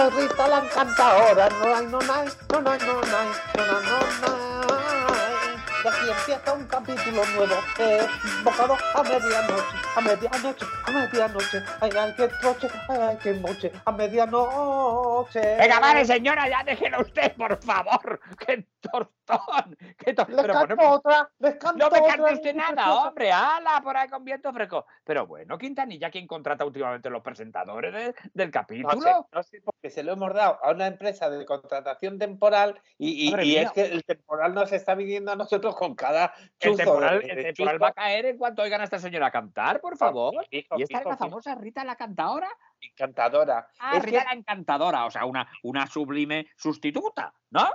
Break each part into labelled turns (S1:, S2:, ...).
S1: soy Rita la encantadora. No hay, no hay, no hay, no hay, no hay, no hay. De aquí empieza un capítulo nuevo. Eh, bocado a medianoche, a medianoche, a medianoche. Ay, ay, qué troche, ay, ay, qué moche, a medianoche.
S2: Venga, vale, señora, ya déjelo usted, por favor. ¡Qué tortón! ¡Qué tortón!
S1: Les
S2: Pero
S1: canto otra, les canto
S2: no me
S1: otra.
S2: cante usted nada, hombre. ¡Hala! Por ahí con viento fresco. Pero bueno, Quintanilla, ¿quién contrata últimamente los presentadores de- del capítulo?
S1: No sé, no sé, porque se lo hemos dado a una empresa de contratación temporal y, y- es que el temporal nos está viniendo a nosotros con cada
S2: El
S1: chuzo
S2: temporal,
S1: de-
S2: el temporal va a caer en cuanto oigan a esta señora cantar, por favor. ¿Y esta es la famosa Rita la cantadora?
S1: Encantadora.
S2: Ah,
S1: Es
S2: Rita
S1: que-
S2: la encantadora, o sea, una, una sublime sustituta, ¿no?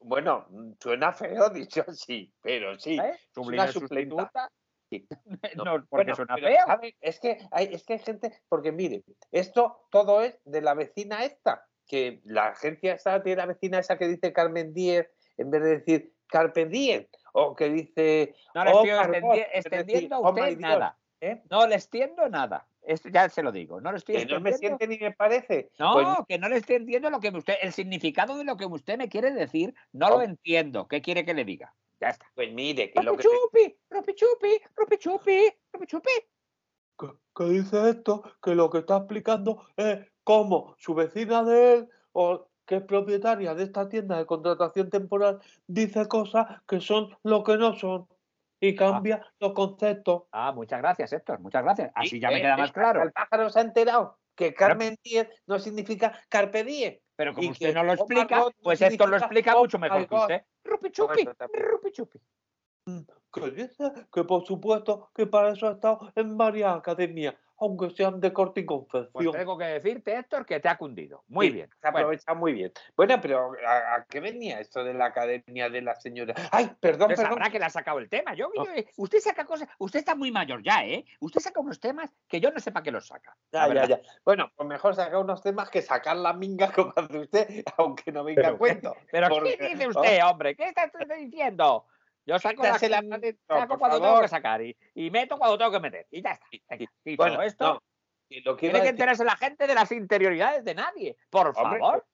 S1: Bueno, suena feo dicho así, pero sí.
S2: ¿Eh? Sublime
S1: una
S2: sustituta.
S1: Sí.
S2: No,
S1: No,
S2: porque
S1: bueno,
S2: suena
S1: pero,
S2: feo.
S1: Es que hay, es que hay gente, porque mire, esto todo es de la vecina esta, que la agencia esta tiene la vecina esa que dice Carmen Díez, en vez de decir Carpe Diem, o que dice
S2: No le
S1: oh,
S2: estoy
S1: decir,
S2: extendiendo a
S1: oh,
S2: usted nada.
S1: ¿eh?
S2: No le extiendo nada. Esto ya se lo digo. No le estoy
S1: que no me siente ni me parece.
S2: No,
S1: Pues,
S2: que no le estoy entendiendo lo que usted, el significado de lo que usted me quiere decir, no lo
S1: Oh.
S2: entiendo. ¿Qué quiere que le diga? Ya está.
S1: pues mire, que lo que
S2: chupi, rupi chupi, rupi chupi, rupi chupi.
S1: que, que dice esto, que lo que está explicando es cómo su vecina de él, o que es propietaria de esta tienda de contratación temporal, dice cosas que son lo que no son y cambia los conceptos.
S2: Ah, muchas gracias, Héctor, muchas gracias. Así
S1: Sí,
S2: ya me
S1: eh,
S2: queda
S1: eh,
S2: más claro.
S1: El pájaro se ha enterado que Carmen Díez no significa Carpe Diem.
S2: Pero como
S1: y
S2: usted no lo explica, pues Héctor lo explica mucho mejor que usted. Rupi chupi, rupi chupi.
S1: Que dice que por supuesto que para eso ha estado en varias academias, aunque sean de corte y confección.
S2: Pues tengo que decirte, Héctor, que te ha cundido. Muy
S1: Sí,
S2: bien.
S1: Se
S2: Bueno,
S1: aprovecha muy bien. Bueno, pero ¿a, a qué venía esto de la academia de la señora? Ay, perdón,
S2: usted
S1: perdón.
S2: sabrá que le ha sacado el tema. Yo, usted saca cosas, usted está muy mayor ya, ¿eh? Usted saca unos temas que yo no sé para qué los saca.
S1: Ya, ya, ya. Bueno, pues mejor sacar unos temas que sacar la minga como hace usted, aunque no venga
S2: Pero,
S1: cuento.
S2: Pero
S1: Porque-
S2: ¿qué dice usted, hombre? ¿Qué está usted diciendo? Yo saco, las- cuando tengo que sacar y, y meto cuando tengo que meter. Y ya está. Venga, dicho
S1: Bueno,
S2: esto,
S1: no, y lo que iba
S2: tiene que enterarse la gente de las interioridades de nadie. Por
S1: Hombre,
S2: favor.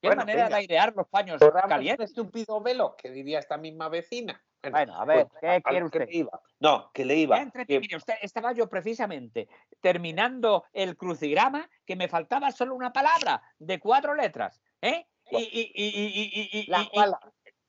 S2: ¿Qué
S1: bueno,
S2: manera
S1: venga.
S2: de airear los paños
S1: corramos un
S2: calientes?
S1: estúpido velo, que diría esta misma vecina.
S2: Bueno, a ver,
S1: pues,
S2: ¿qué
S1: a
S2: quiere
S1: que iba. No, que le iba. Que-
S2: Mire, usted, estaba yo precisamente terminando el crucigrama que me faltaba solo una palabra de cuatro letras. ¿eh? Y, y- y- y- y- y-
S1: la
S2: y- y-
S1: mala.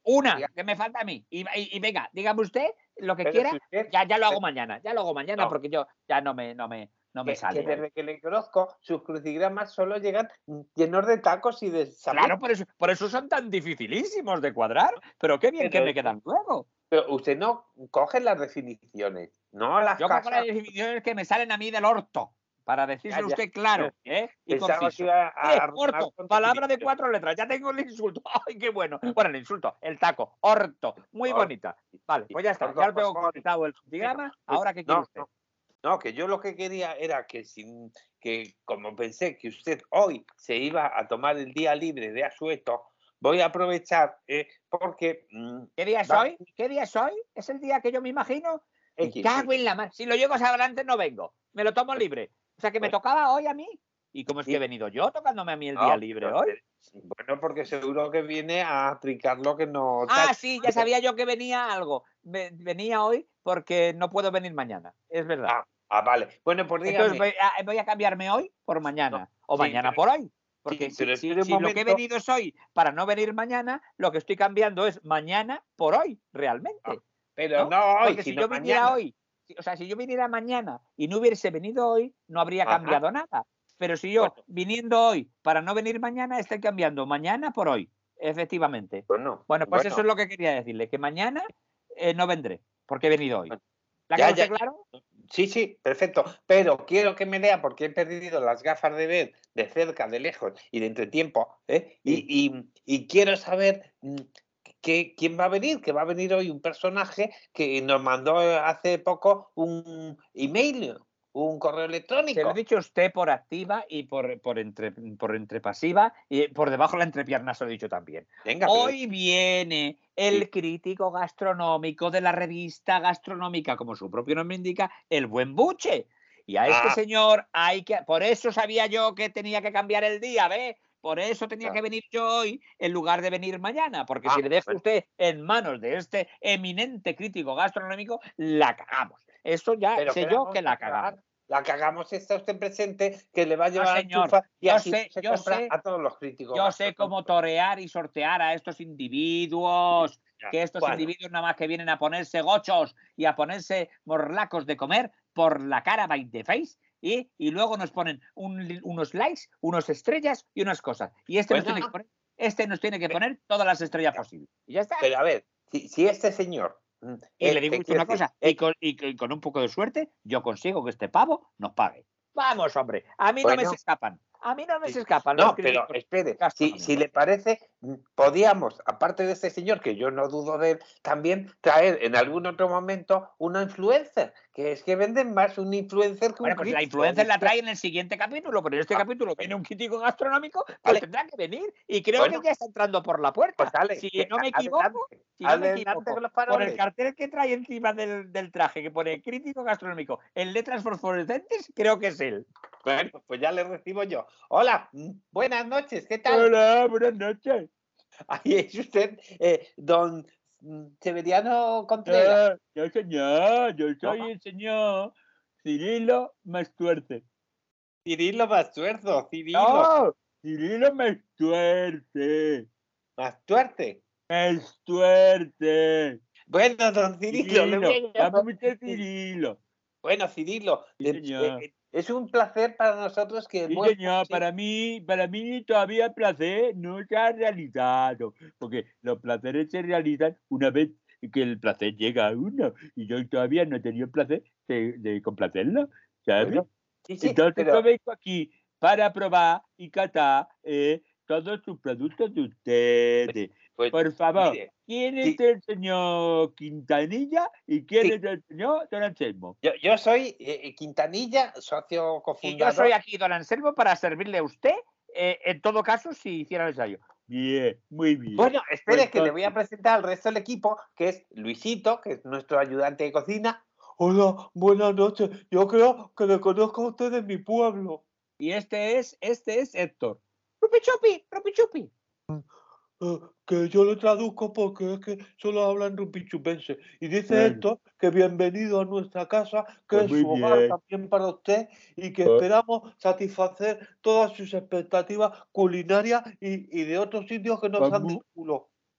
S2: Una
S1: Diga.
S2: que me falta a mí. Y, y- y venga, dígame usted lo que
S1: Pero
S2: quiera.
S1: si usted-
S2: Ya, ya lo hago mañana, ya lo hago mañana
S1: No.
S2: porque yo ya no me, no me, no me
S1: que,
S2: sale.
S1: que desde que le conozco, sus crucigramas solo llegan llenos de tacos y de sabor.
S2: Claro, por eso, por eso son tan dificilísimos de cuadrar, pero qué bien que me quedan luego.
S1: Pero usted no coge las definiciones, no las
S2: Yo cojo las definiciones que me salen a mí del orto, para decírselo
S1: ya.
S2: usted claro ¿eh? y
S1: Pensaba que
S2: conciso.
S1: iba a
S2: Eh,
S1: arruinar
S2: orto,
S1: con
S2: palabra de cuatro letras, ya tengo el insulto. ¡Ay, qué bueno! Bueno, el insulto, el taco, orto, muy
S1: Orto.
S2: bonita. Vale, pues ya está,
S1: Orto,
S2: ya lo tengo completado el diagrama.
S1: Pues,
S2: Ahora, ¿qué quiere
S1: no,
S2: usted?
S1: no, no, que yo lo que quería era que sin que como pensé que usted hoy se iba a tomar el día libre de asueto, voy a aprovechar eh, porque mm,
S2: ¿Qué día es hoy? ¿Qué día es hoy? ¿Es el día que yo me imagino? Me cago en la mar. Si lo llego a adelante, no vengo. Me lo tomo libre. O sea, que me
S1: Bueno.
S2: tocaba hoy a mí. ¿Y cómo es que he venido yo tocándome a mí el
S1: no,
S2: día libre hoy?
S1: Bueno, porque seguro que viene a aplicar lo que no.
S2: Ah, sí, ya sabía yo que venía algo. Ve- Venía hoy porque no puedo venir mañana. Es verdad.
S1: Ah, Ah, vale. Bueno, pues dígame.
S2: Entonces voy a, voy a cambiarme hoy por mañana. o
S1: sí,
S2: mañana
S1: pero-
S2: por hoy. Porque
S1: sí,
S2: si, si- lo que he venido es hoy para no venir mañana, lo que estoy cambiando es mañana por hoy, realmente.
S1: Ah, pero
S2: ¿no?
S1: no, hoy,
S2: Porque si yo viniera
S1: mañana.
S2: hoy, o sea, si yo viniera mañana y no hubiese venido hoy, no habría
S1: Ajá.
S2: cambiado nada. Pero si yo
S1: Bueno.
S2: viniendo hoy para no venir mañana, estoy cambiando mañana por hoy, efectivamente.
S1: Bueno,
S2: Bueno, pues
S1: bueno,
S2: eso es lo que quería decirle, que mañana eh, no vendré, porque he venido hoy. ¿La
S1: ya, ya,
S2: claro?
S1: Sí, sí, perfecto. Pero quiero que me lea porque he perdido las gafas de ver de cerca, de lejos y de entretiempo. ¿eh? Y, y- y quiero saber mm, que- quién va a venir, que va a venir hoy un personaje que nos mandó hace poco un email, un correo
S2: Se lo
S1: electrónico.
S2: he dicho usted por activa y por, por, entre, por entrepasiva y por debajo de la entrepierna se lo he dicho también.
S1: Venga, pero-
S2: Hoy viene el
S1: Sí.
S2: crítico gastronómico de la revista gastronómica, como su propio nombre indica, el buen buche. Y a este
S1: Ah.
S2: señor hay que. Por eso sabía yo que tenía que cambiar el día, ¿ve?
S3: Por eso tenía
S1: Claro.
S3: que venir yo hoy en lugar de venir mañana, porque
S1: Ah,
S3: si le deja
S1: bueno.
S3: usted en manos de este eminente crítico gastronómico, la cagamos. Eso ya
S1: Pero
S3: sé
S1: ¿qué
S3: yo que la cagamos.
S1: La cagamos está usted presente, que le va a llevar a
S3: señor,
S1: y
S3: yo
S1: así
S3: sé-
S1: se
S3: yo sé-
S1: a todos los críticos.
S3: Yo sé cómo torear y sortear a estos individuos,
S1: Ya,
S3: que estos
S1: bueno.
S3: individuos nada más que vienen a ponerse gochos y a ponerse morlacos de comer por la cara by the face. Y, y luego nos ponen un unos likes, unas estrellas y unas cosas. Y este, nos
S1: Bueno.
S3: tiene que poner, este nos tiene que poner todas las estrellas posibles. Y ya está.
S1: Pero a ver, si, si este señor. mm,
S3: Y
S1: eh,
S3: le digo
S1: te
S3: usted una cosa, y con, y con- un poco de suerte, yo consigo que este pavo nos pague. Vamos, hombre, a mí no me se escapan. A mí no me se escapan. los
S1: No, pero espere, si, si le parece, mm, podíamos, aparte de este señor, que yo no dudo de él, también traer en algún otro momento una influencer, que es que venden más un influencer que
S3: Bueno,
S1: un
S3: pues la influencer la trae en el siguiente capítulo, pero en este
S1: Ah,
S3: capítulo viene un crítico gastronómico, pues
S1: Vale.
S3: tendrá que venir. Y creo
S1: Bueno.
S3: que ya está entrando por la puerta.
S1: Pues dale,
S3: si
S1: que
S3: no me
S1: adelante,
S3: equivoco, si no me
S1: adelante
S3: equivoco,
S1: con los
S3: por el cartel que trae encima del, del traje, que pone crítico gastronómico en letras fosforescentes, creo que es él.
S1: Bueno, pues ya le recibo yo. Hola, buenas noches, ¿qué tal?
S3: Hola, buenas noches.
S1: Ahí es usted, eh, don Severiano Contreras.
S3: Ah, yo señor, yo soy el señor Cirilo Mastuerte.
S1: Cirilo Mastuerzo, Cirilo
S3: No, Cirilo Mastuerte.
S1: Mastuerte.
S3: Mastuerte.
S1: Bueno, don Cirilo, le voy a
S3: Cirilo, Cirilo.
S1: Bueno, Cirilo,
S3: Sí,
S1: es un placer para nosotros que
S3: Sí, señor,
S1: sí,
S3: para mí, para mí todavía el placer no se ha realizado, porque los placeres se realizan una vez que el placer llega a uno, y yo todavía no he tenido el placer de, de complacerlo, ¿sabes?
S1: Bueno, sí, sí,
S3: Entonces
S1: pero-
S3: yo vengo aquí para probar y catar eh, todos sus productos de ustedes.
S1: Pues,
S3: Por favor,
S1: mire,
S3: ¿quién
S1: sí.
S3: es el señor Quintanilla y quién
S1: Sí.
S3: es el señor Don Anselmo?
S1: yo, yo soy eh, Quintanilla, socio
S3: Y
S1: cofundador.
S3: yo soy aquí, don Anselmo, para servirle a usted, eh, en todo caso, si hiciera el ensayo. Bien, muy bien.
S1: Bueno, espere
S3: Pues
S1: que le voy a presentar al resto del equipo, que es Luisito, que es nuestro ayudante de cocina. Hola, buenas noches. Yo creo que le conozco a usted de mi pueblo.
S3: Y este es, este es Héctor. Rupi chupi, rupi chupi.
S1: Que yo lo traduzco porque es que solo hablan rumpichupense. Y dice
S3: Bueno.
S1: esto que bienvenido a nuestra casa, que
S3: Pues
S1: es su hogar
S3: bien.
S1: también para usted y que
S3: Pues-
S1: esperamos satisfacer todas sus expectativas culinarias y, y de otros sitios que nos
S3: Pues
S1: han
S3: muy-.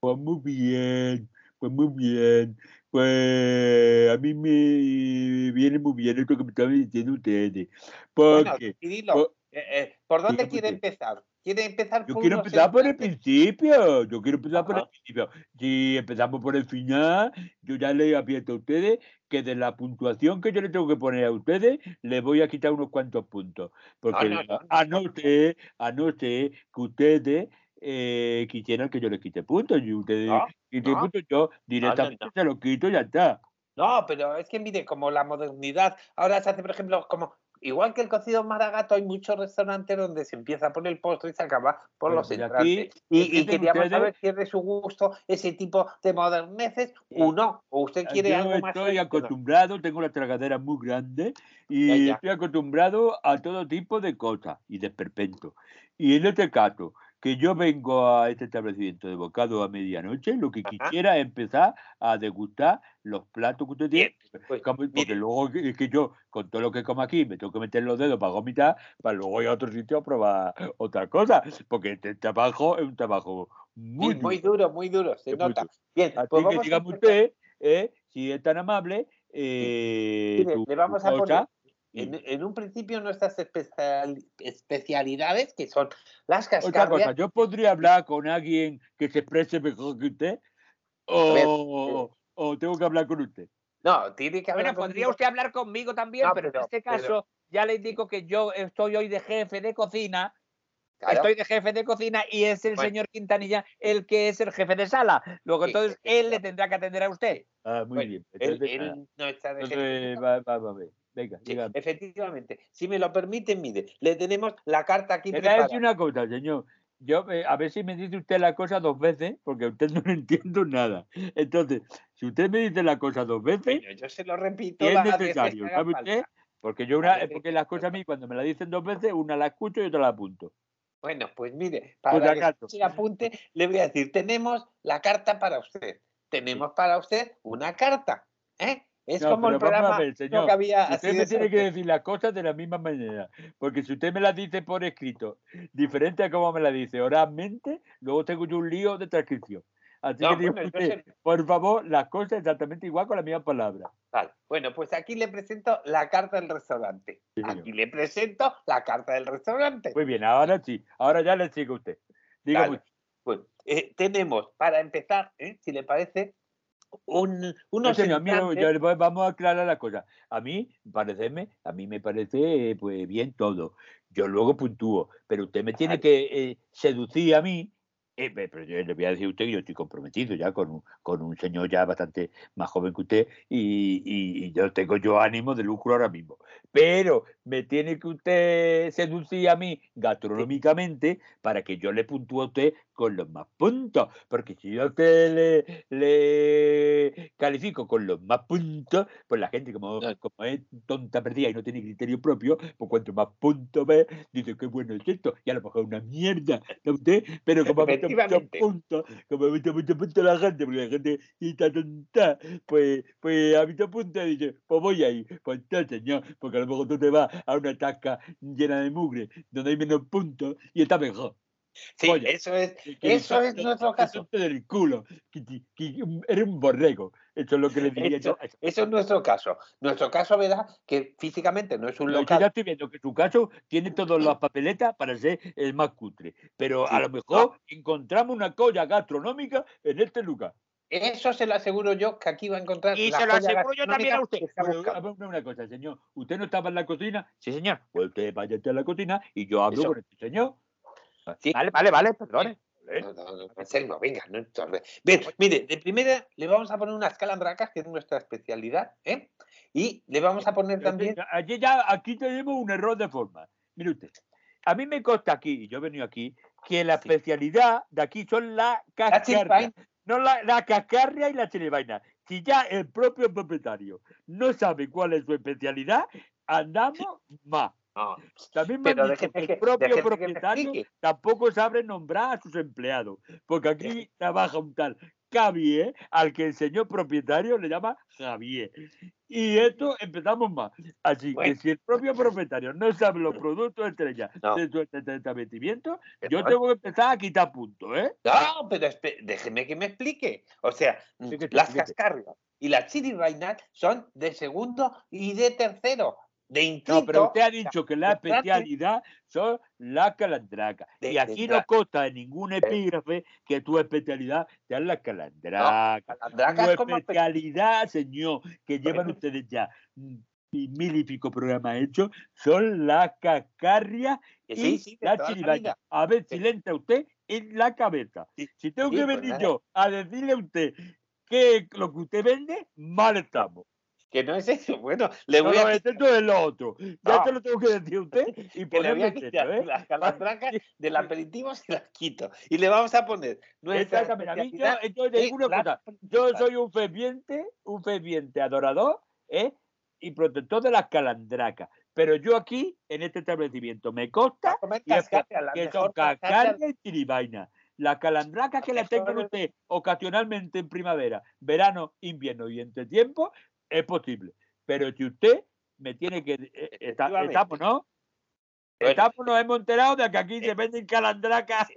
S3: Pues muy bien, pues muy bien. Pues a mí me viene muy bien esto que me estaban diciendo ustedes.
S1: Bueno,
S3: Porque
S1: Cirilo,
S3: po-
S1: eh, eh, ¿por dónde quiere empezar? ¿Quiere empezar
S3: yo
S1: por
S3: quiero empezar por el principio. Yo quiero empezar por el principio. Si empezamos por el final, yo ya le advierto a ustedes que de la puntuación que yo le tengo que poner a ustedes, le voy a quitar unos cuantos puntos. Porque
S1: no, no,
S3: a
S1: no,
S3: no
S1: no.
S3: ser, a no ser que ustedes eh, quisieran que yo les quite puntos. Y ustedes quiten puntos, yo directamente se los quito y ya está.
S1: No, pero es que mire, como la modernidad, ahora se hace, por ejemplo, como igual que el cocido maragato, hay muchos restaurantes donde se empieza por el postre y se acaba por
S3: Bueno,
S1: los entrantes. Y, y
S3: empiecen
S1: queríamos
S3: ustedes.
S1: saber si es de su gusto ese tipo de moderneces o no. O usted quiere
S3: Yo
S1: algo más
S3: estoy acostumbrado, tengo la tragadera muy grande y
S1: Ya, ya.
S3: estoy acostumbrado a todo tipo de cosas y de esperpento. Y en este caso, que yo vengo a este establecimiento de bocado a medianoche, lo que
S1: Ajá.
S3: quisiera es empezar a degustar los platos que usted tiene.
S1: Pues,
S3: Porque
S1: mire,
S3: luego es que yo, con todo lo que como aquí, me tengo que meter los dedos para vomitar, para luego ir a otro sitio a probar otra cosa. Porque este trabajo es un trabajo muy,
S1: sí, muy
S3: duro.
S1: muy duro, se nota.
S3: duro.
S1: Bien,
S3: Así
S1: pues
S3: que dígame usted, eh, si es tan amable, eh,
S1: Mire,
S3: tu-
S1: le vamos a poner en,
S3: y
S1: en un principio nuestras especial- especialidades, que son las
S3: otra
S1: cascarrias.
S3: cosa, yo podría hablar con alguien que se exprese mejor que usted, o, o tengo que hablar con usted.
S1: No, tiene que hablar
S3: Bueno, podría
S1: conmigo.
S3: usted hablar conmigo también,
S1: No,
S3: pero, en
S1: pero-
S3: este
S1: pero-
S3: caso ya le indico que yo estoy hoy de jefe de cocina.
S1: Claro.
S3: Estoy de jefe de cocina y es el
S1: Bueno.
S3: señor Quintanilla el que es el jefe de sala. Luego,
S1: Sí,
S3: entonces, él le tendrá que atender a usted. Ah, muy
S1: Bueno,
S3: bien.
S1: él,
S3: Entonces,
S1: él
S3: nada.
S1: no está de jefe
S3: Entonces, va, va, va, a ver. Venga,
S1: Sí, efectivamente. Si me lo permiten, mire, le tenemos la carta aquí
S3: Le voy a decir una cosa, señor. Yo, eh, a ver si me dice usted la cosa dos veces, porque a usted no le entiendo nada. Entonces, si usted me dice la cosa dos veces,
S1: yo se lo repito
S3: es
S1: que
S3: necesario, ¿sabe
S1: falta.
S3: usted? Porque yo una,
S1: veces
S3: porque
S1: que
S3: las cosas a mí cuando me la dicen dos veces, una la escucho y otra la apunto.
S1: Bueno, pues mire,
S3: Pues
S1: para que
S3: acaso.
S1: se apunte, le voy a decir, tenemos la carta para usted. Tenemos para usted una carta. ¿eh? Es
S3: No,
S1: como el programa
S3: ver, señor,
S1: que había así
S3: Usted me tiene que decir las cosas de la misma manera, porque si usted me las dice por escrito, diferente a como me las dice oralmente, luego tengo yo un lío de transcripción. Así
S1: No,
S3: que
S1: bueno,
S3: por favor, las cosas exactamente igual con la misma palabra.
S1: Vale. Bueno, pues aquí le presento la carta del restaurante.
S3: Sí, señor.
S1: Aquí le presento la carta del restaurante.
S3: Muy bien, ahora sí, ahora ya le sigo a usted. Dígame
S1: eh, tenemos, para empezar, ¿eh? si le parece, un,
S3: No,
S1: unos entrantes-
S3: yo le voy- vamos a aclarar la cosa. A mí, parecerme, a mí me parece pues bien todo. Yo luego puntúo, pero usted me tiene que eh, seducir a mí. eh, pe- pero yo le voy a decir a usted que yo estoy comprometido ya con un, con un señor ya bastante más joven que usted y, y- y yo tengo yo ánimo de lucro ahora mismo. Pero me tiene que usted seducir a mí gastronómicamente para que yo le puntúe a usted con los más puntos. Porque si yo a usted le, le califico con los más puntos, pues la gente como, como es tonta perdida y no tiene criterio propio, pues cuanto más puntos ve, dice qué bueno es esto, y a lo mejor una mierda, ¿no usted? Pero como visto muchos puntos, como ha visto muchos puntos la gente, porque la gente está tonta, pues, pues visto puntos y dice, pues voy ahí, pues está señor, porque a lo mejor tú te vas a una tasca llena de mugre, donde hay menos puntos, y está mejor.
S1: Sí,
S3: Oye,
S1: eso es,
S3: que- que
S1: eso es nuestro caso.
S3: toque del culo, que, que- que eres un borrego. Eso es lo que le diría yo.
S1: Eso, eso es nuestro caso. Nuestro caso, verá que físicamente no es un
S3: No, yo
S1: local.
S3: ya estoy viendo que su caso tiene todas las papeletas para ser el más cutre. Pero a lo mejor encontramos una colla gastronómica en este lugar.
S1: Eso se lo aseguro yo que aquí va a encontrar.
S2: Y
S1: la
S2: se lo aseguro yo también a usted.
S3: Bueno, una cosa, señor. ¿Usted no estaba en la cocina?
S2: Sí, señor.
S3: Pues usted vaya a la cocina y yo hablo
S1: Eso.
S3: con este señor.
S1: Sí.
S2: Vale, vale, vale, perdone.
S1: No, no, no, en serio, venga, no. Bien, mire, de primera le vamos a poner unas calandracas, que es nuestra especialidad, ¿eh? Y le vamos a poner también.
S3: Allí ya, aquí tenemos un error de forma. Mire usted. A mí me consta aquí, y yo he venido aquí, que la
S1: Sí.
S3: especialidad de aquí son
S1: La chiripaina.
S3: No la, la cascarria y la chiribaina. Si ya el propio propietario no sabe cuál es su especialidad, andamos más.
S1: No,
S3: También me han dicho que el propio
S1: que
S3: propietario tampoco sabe nombrar a sus empleados, porque aquí trabaja un tal Javier, al que el señor propietario le llama Javier. Y esto empezamos más. Así
S1: Bueno.
S3: que si el propio propietario no sabe los productos estrella
S1: No.
S3: de su establecimiento, yo tengo que empezar a quitar puntos, ¿eh?
S1: No, pero déjeme que me explique. O sea, mm, las cascarrias y las chiribainas son de segundo y de tercero. De
S3: No, pero usted ha dicho que la especialidad son las calandracas.
S1: De-
S3: y aquí no consta en ningún epígrafe que tu especialidad sean las calandracas.
S1: Calandracas
S3: Su
S1: como pe-
S3: especialidad, señor, que llevan ustedes ya mm, mil y pico programas hechos, son las cascarrias
S1: que
S3: y
S1: sí,
S3: la
S1: la vida.
S3: A ver si le entra usted en la cabeza.
S1: Sí,
S3: Si tengo que
S1: pues
S3: venir yo a decirle a usted que lo que usted vende, mal estamos.
S1: Que no es eso. Bueno, le voy
S3: no,
S1: a
S3: esto no es lo otro. Ya
S1: No.
S3: te lo tengo que decir a usted y
S1: que le voy a quitar
S3: ¿eh?
S1: las calandracas del aperitivo se las quito. Y le vamos a poner nuestra
S3: Exactamente. Yo, digo una
S1: la
S3: cosa. Yo soy un ferviente, un ferviente adorador ¿eh? y protector de las calandracas. Pero yo aquí, en este establecimiento, me consta
S1: a comer
S3: y es
S1: cascarria, la
S3: que son
S1: cascarria
S3: y tiribaina. Las calandracas que las tengan usted ocasionalmente en primavera, verano, invierno y entre tiempo, es posible. Pero si usted me tiene que... eh, está-
S1: Efectivamente.
S3: estamos, ¿no?
S1: Bueno.
S3: Estamos, nos hemos enterado de que aquí
S1: Eh,
S3: se venden calandracas.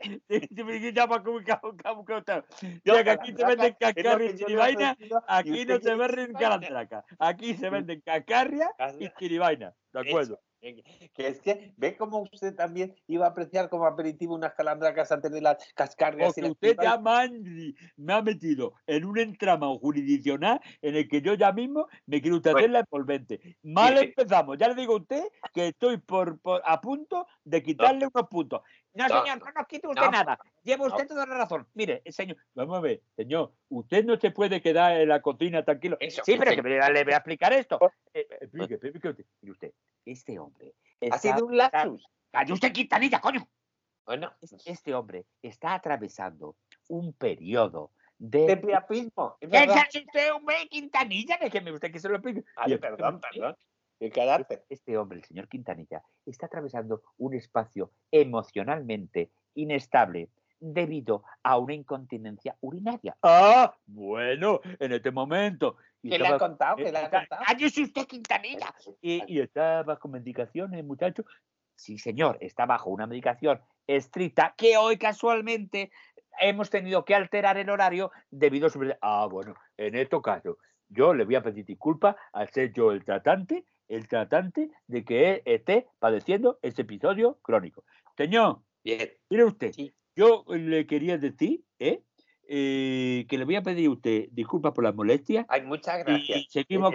S1: Yo,
S3: Ya que aquí se
S1: calandraca,
S3: venden
S1: es lo
S3: cascarria
S1: que
S3: y
S1: yo le he
S3: chiribaina,
S1: ofrecido, y
S3: Aquí no se venden calandracas, aquí se venden cascarria y
S1: Cascarria.
S3: chiribaina. ¿De acuerdo?
S1: Que es que ve cómo usted también iba a apreciar como aperitivo unas calandracas antes de las cascarrias. y
S3: Porque
S1: las
S3: usted ya me ha, me ha metido en un entramado jurisdiccional en el que yo ya mismo me quiero usted hacer la envolvente. Mal
S1: Sí.
S3: empezamos. Ya le digo a usted que estoy por, por- a punto de quitarle unos puntos.
S2: No,
S1: No,
S2: señor, no nos quite usted
S1: no,
S2: nada. Lleva
S1: no.
S2: usted toda la razón. Mire, señor.
S3: Vamos a ver, señor, usted no se puede quedar en la cocina tranquilo.
S1: Eso,
S2: Sí, pero que me- le voy a explicar esto.
S3: Eh, explique, explique usted. Mire usted, este hombre
S1: Ha
S3: está-
S1: sido un lapsus.
S2: Calle usted, Quintanilla, coño.
S1: Bueno,
S3: es- este hombre está atravesando un periodo de
S1: de priapismo. es
S2: ¿Qué
S1: verdad.
S2: es usted, hombre, Quintanilla? Déjeme usted que se lo explique.
S3: Bien,
S1: perdón, perdón. carácter.
S2: Este hombre, el señor Quintanilla, está atravesando un espacio emocionalmente inestable debido a una incontinencia urinaria.
S3: Ah, bueno, en este momento. y
S1: ¿Qué le ha
S3: estaba-
S1: contado? ¿Qué le ha contado?
S2: ¡Cállese usted, Quintanilla!
S3: y, y está bajo medicaciones, muchacho.
S2: Sí, señor, está bajo una medicación estricta que hoy casualmente hemos tenido que alterar el horario debido a su...
S3: Ah, bueno, en este caso, yo le voy a pedir disculpas al ser yo el tratante, el tratante de que él esté padeciendo ese episodio crónico. Señor,
S1: Bien.
S3: mire usted,
S1: Sí.
S3: Yo le quería decir ¿eh? Eh, que le voy a pedir a usted disculpas por las molestias
S1: Ay, muchas gracias.
S3: y seguimos.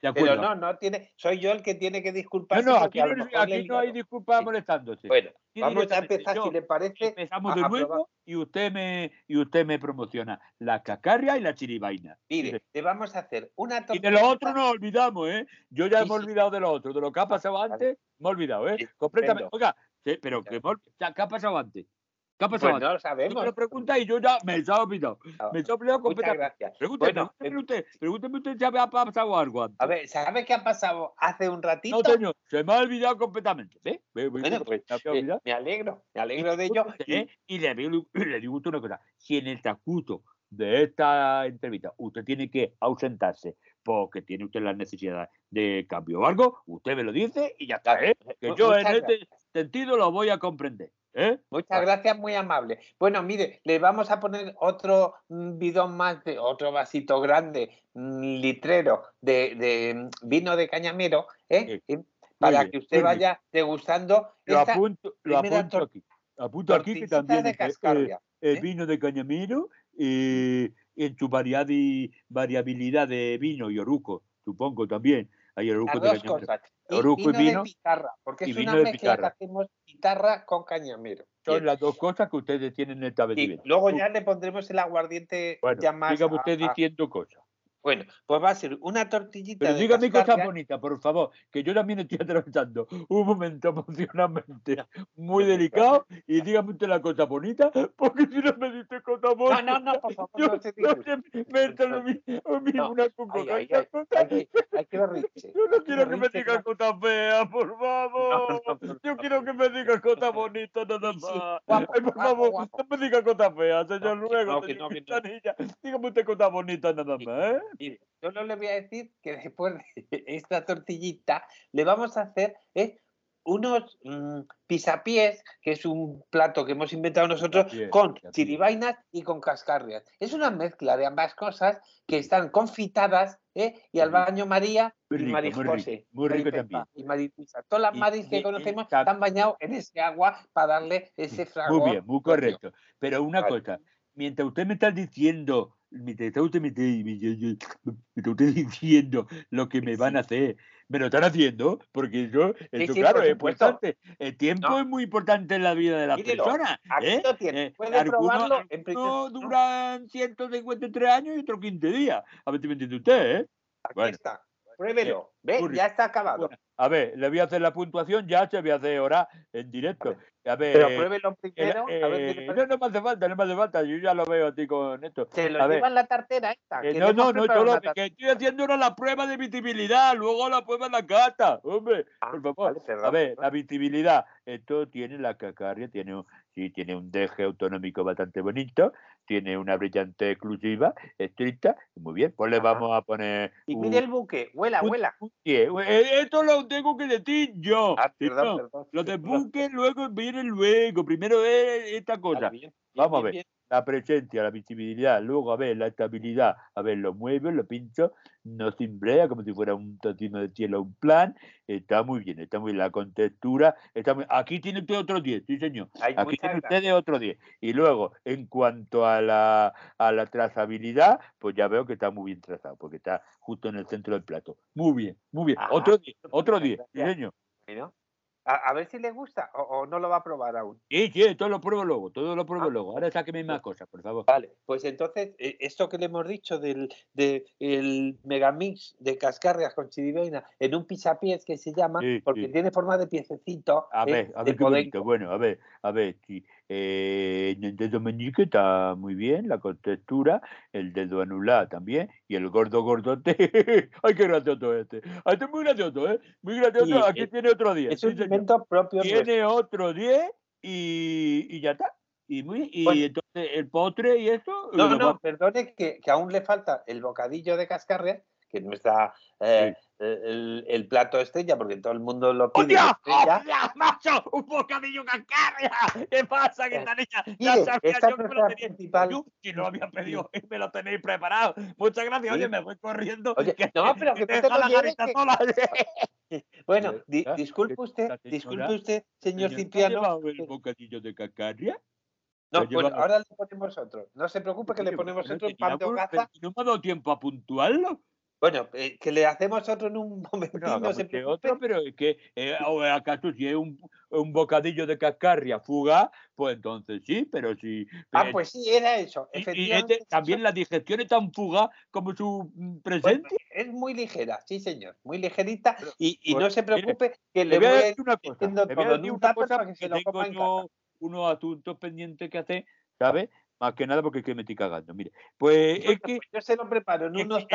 S3: De
S1: Pero no, no tiene. Soy yo el que tiene que disculparse.
S3: no, aquí no, aquí no hay disculpas
S1: Sí.
S3: molestándose.
S1: Bueno, vamos a empezar,
S3: yo-
S1: si le parece.
S3: Empezamos de nuevo
S1: probar.
S3: y usted me y usted me promociona la cacarria y la chiribaina.
S1: Mire, le vamos a hacer una
S3: Y de lo otro
S1: tortillita-
S3: nos olvidamos, ¿eh? Yo ya
S1: Sí,
S3: me he olvidado de lo otro, de lo que ha pasado antes, me he olvidado, ¿eh? Completamente. Oiga, sí, pero que ¿qué ha pasado antes? ¿Qué ha pasado
S1: Pues no lo sabemos.
S3: me lo pregunta y yo ya me he olvidado.
S1: Ah,
S3: Me he
S1: Muchas
S3: completamente.
S1: gracias.
S3: Pregúnteme,
S1: Bueno,
S3: pregúnteme usted, pregúnteme usted si ha pasado algo antes.
S1: A ver, ¿sabe qué ha pasado hace un ratito?
S3: no, señor, se me ha olvidado completamente. ¿Ve? Ve, ve,
S1: Bueno, pues
S3: me
S1: eh, me alegro, me alegro de ello.
S3: ¿eh? Y le, digo- le digo a usted una cosa, si en el transcurso de esta entrevista usted tiene que ausentarse porque tiene usted la necesidad de cambio o algo, usted me lo dice y ya está, ¿eh? Que yo en este sentido lo voy a comprender, ¿eh?
S1: Muchas gracias, muy amable. Bueno, mire, le vamos a poner otro mm, bidón más, de otro vasito grande, mm, litrero de, de, mm, vino de cañamero, ¿eh? Para
S3: bien,
S1: que usted vaya degustando
S3: Lo
S1: esta
S3: apunto, lo apunto aquí. Apunto aquí que también
S1: de
S3: es, eh, el
S1: ¿eh?
S3: vino de cañamero en su variadi- variabilidad de vino y oruco, supongo también. Hay oruco
S1: Las
S3: de
S1: dos cosas. Y
S3: Oruco y
S1: vino,
S3: vino,
S1: de pitarra, porque
S3: y
S1: es
S3: vino
S1: una
S3: de
S1: mezcla
S3: pitarra.
S1: que hacemos pitarra con cañamero.
S3: Son
S1: Bien.
S3: las dos cosas que ustedes tienen en el
S1: Y
S3: establecimiento.
S1: luego ya le pondremos el aguardiente
S3: Bueno,
S1: ya más.
S3: dígame
S1: a-
S3: usted
S1: a-
S3: diciendo cosas.
S1: Bueno, pues va a ser una tortillita
S3: Pero
S1: de
S3: dígame cosas bonitas, por favor, que yo también estoy atravesando un momento emocionalmente muy delicado y dígame usted la cosa bonita, porque si no me dice cosa
S1: No,
S3: bonita,
S1: no, no, por favor,
S3: yo
S1: no
S3: no lo mismo
S1: No,
S3: una
S1: Ay,
S3: cosa,
S1: ay,
S3: una
S1: ay,
S3: cosa.
S1: hay que, hay que berrinche,
S3: Yo no
S1: hay
S3: quiero que me
S1: claro.
S3: cosas feas, por favor.
S1: no,
S3: Yo quiero que me digan cosas bonitas nada
S1: Sí, sí,
S3: más.
S1: guapo,
S3: Ay, por
S1: guapo,
S3: favor,
S1: guapo.
S3: no me diga cosas feas, señor.
S1: No,
S3: Luego,
S1: no,
S3: señor
S1: no, no.
S3: Dígame usted cosas bonitas nada
S1: Sí.
S3: más, ¿eh?
S1: Mire, yo no le voy a decir que después de esta tortillita le vamos a hacer ¿eh? unos mm, pisapiés, que es un plato que hemos inventado nosotros con chiribainas y con cascarrias. Es una mezcla de ambas cosas que están confitadas ¿eh? y al baño María
S3: Muy
S1: y
S3: rico,
S1: María
S3: muy rico,
S1: José.
S3: muy rico
S1: María
S3: también.
S1: Pepa Y María Luisa. Todas las Maris que conocemos están bañados en ese agua para darle ese fragor.
S3: Muy bien, muy correcto. Pero una
S1: Vale.
S3: cosa, mientras usted me está diciendo, me está- mientras usted diciendo lo que me van a hacer, me lo están haciendo, porque eso, eso
S1: sí,
S3: claro, es importante. El tiempo
S1: No.
S3: es muy importante en la vida de las
S1: Mírelo,
S3: personas.
S1: aquí
S3: ¿eh?
S1: lo tiene,
S3: Eh,
S1: puede probarlo en
S3: algunos
S1: ¿no?
S3: duran 153 años y otros 15 días. A ver si me entiende usted, ¿eh?
S1: Aquí
S3: Bueno.
S1: está. Pruébelo. ¿Ve?
S3: Muy
S1: Ya está acabado.
S3: Bueno, a ver, le voy a hacer la puntuación, ya se voy a hacer ahora en directo. A ver,
S1: Pero pruébelo
S3: el-
S1: primero. a ver
S3: eh, no, no me hace falta, no me hace falta, yo ya lo veo a ti con esto.
S1: Se lo
S3: a
S1: lleva en la tartera esta.
S3: Eh,
S1: que
S3: no, no, no, yo lo que estoy haciendo ahora la prueba de visibilidad, luego la prueba en la cata, hombre,
S1: Ah,
S3: por favor.
S1: vale,
S3: a ver, la visibilidad, esto tiene la cacarria, tiene sí, tiene un deje autonómico bastante bonito, tiene una brillante exclusiva, estricta, muy bien, pues le vamos a poner
S1: Y
S3: un,
S1: mire el buque. Huela,
S3: un-
S1: huela.
S3: un 10. Eh, Esto lo tengo que decir yo.
S1: Ah, perdón.
S3: Lo de buque luego viene luego. Primero es esta cosa.
S1: bien, bien,
S3: Vamos a ver.
S1: bien.
S3: La presencia, la visibilidad, luego a ver la estabilidad, a ver lo muevo, lo pincho, no cimbrea como si fuera un tocino de cielo, un plan, está muy bien, está muy bien, la contextura, está muy... aquí tiene usted otro 10, sí señor, aquí tiene usted otro 10. Y luego, en cuanto a la, a la trazabilidad, pues ya veo que está muy bien trazado, porque está justo en el centro del plato. Muy bien, muy bien,
S1: Ajá,
S3: otro 10, otro
S1: muchas
S3: 10, sí señor.
S1: A, a ver si le gusta o, o no lo va a probar aún.
S3: Sí, sí, todo lo pruebo luego, todo lo pruebo
S1: Ah,
S3: luego. Ahora sáqueme más cosas, por favor.
S1: Vale, pues entonces, eh, esto que le hemos dicho del de el megamix de cascarrias con chiribaina en un pisapiés que se llama,
S3: Sí,
S1: porque
S3: sí.
S1: tiene forma de piececito.
S3: A
S1: ¿eh?
S3: ver, a ver qué bonito. Bueno, a ver, a ver, si, eh, el dedo meñique está muy bien, la contextura, el dedo anular también, y el gordo gordote. ¡Ay, qué gracioso este! ¡Ay, Este es muy gracioso, ¿eh? Muy gracioso.
S1: Sí,
S3: Aquí tiene otro 10.
S1: Es
S3: sí,
S1: un
S3: señor.
S1: invento propio. nuestro.
S3: Tiene otro 10 y, y ya está. Y, muy, y
S1: Bueno.
S3: entonces el postre y eso.
S1: No, no,
S3: va-
S1: perdone que, que aún le falta el bocadillo de cascarria, que es nuestra, eh, el, el plato estrella, porque todo el mundo lo pide. de
S3: ¡Hostia! ¡Hostia, macho! ¡Un bocadillo cascarria! ¿Qué pasa, Quintanilla? Ya sabía yo que me lo tenía.
S1: principal-
S3: Yo, si no lo había pedido y me lo tenéis preparado. Muchas gracias.
S1: Sí.
S3: Oye, me voy corriendo.
S1: Oye, no, pero que
S3: me
S1: no te
S3: deja
S1: lo
S3: la
S1: lleves,
S3: garita
S1: que-
S3: sola.
S1: Bueno, di- disculpe usted, disculpe usted, señor
S3: Señor, ¿te ha
S1: Cipriano.
S3: llevado el bocadillo de cascarria?
S1: No, pues ahora le ponemos otro. No se preocupe que le ponemos otro pan de hogaza.
S3: no me ha dado tiempo a puntuarlo.
S1: Bueno, eh, que le hacemos otro en un momentito,
S3: Bueno,
S1: no se
S3: que otro, pero es que, eh, o acaso si es un, un bocadillo de cascarria fugaz, pues entonces sí, pero si...
S1: Ah,
S3: eh,
S1: pues sí, era eso.
S3: y- y
S1: Efectivamente.
S3: este- también la digestión es tan fugaz como su mm,
S1: Pues,
S3: presencia.
S1: es muy ligera, sí, señor. Muy ligerita. Y, y
S3: pues,
S1: no se preocupe que
S3: Le
S1: le
S3: voy a decir una cosa, le voy a decir una cosa
S1: que coma
S3: tengo yo unos asuntos pendientes que hacer, ¿sabes? Más que nada porque es que me estoy cagando. Mire, pues es que
S1: yo se lo preparo en unos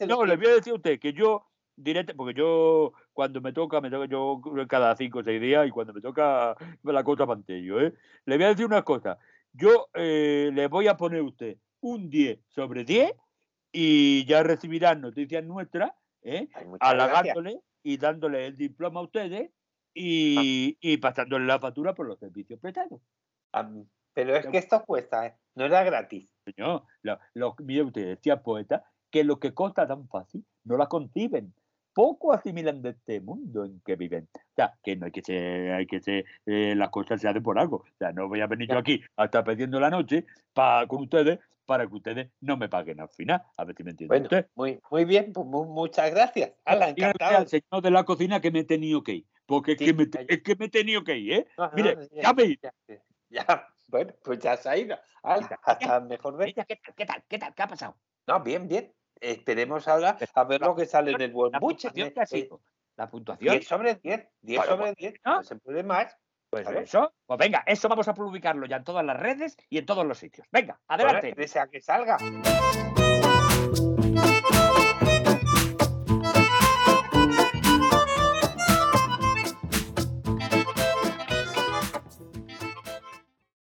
S1: lo
S3: no, le voy a decir a usted que yo directo, porque yo cuando me toca, me toca yo cada cinco o seis días y cuando me toca la cosa pantello, ¿eh? Le voy a decir una cosa. Yo eh, le voy a poner a usted un 10 sobre 10 y ya recibirán noticias nuestras, ¿eh?
S1: Ay, gracias.
S3: y dándole el diploma a ustedes y, y pasándole la factura por los servicios prestados.
S1: Ah, Pero es que esto cuesta, ¿eh? No era gratis.
S3: Señor, lo, lo- mire usted, decía poeta, que lo que cosa tan fácil no la conciben. Poco asimilan de este mundo en que viven. O sea, que no hay que ser, hay que ser, eh, las cosas se hacen por algo. O sea, no voy a venir yo aquí a estar pidiendo la noche pa- con ustedes para que ustedes no me paguen al final. A ver si me entiende
S1: Bueno,
S3: usted.
S1: muy, muy bien, pues mu- muchas gracias. Ala,
S3: Dígale
S1: encantado.
S3: al señor de la cocina que me he tenido que ir. Porque es,
S1: Sí,
S3: que me, es que me he tenido que ir, ¿eh?
S1: No, no,
S3: Mire,
S1: ya-
S3: ya,
S1: ya, bueno, pues ya se ha ido. Hasta mejor ver.
S2: Mira, ¿qué tal? ¿Qué tal? ¿Qué tal? ¿Qué ha pasado?
S1: No, bien, bien. Esperemos ahora a ver lo que sale en el buen
S2: La
S1: buche. Eh,
S2: ha
S1: eh,
S2: sido. La puntuación.
S1: 10 sobre 10, 10
S2: Bueno,
S1: sobre 10,
S2: ¿no?
S1: no se puede más.
S2: Pues eso. Pues venga, eso vamos a publicarlo ya en todas las redes y en todos los sitios. Venga,
S1: Bueno,
S2: adelante.
S1: espérese a que salga.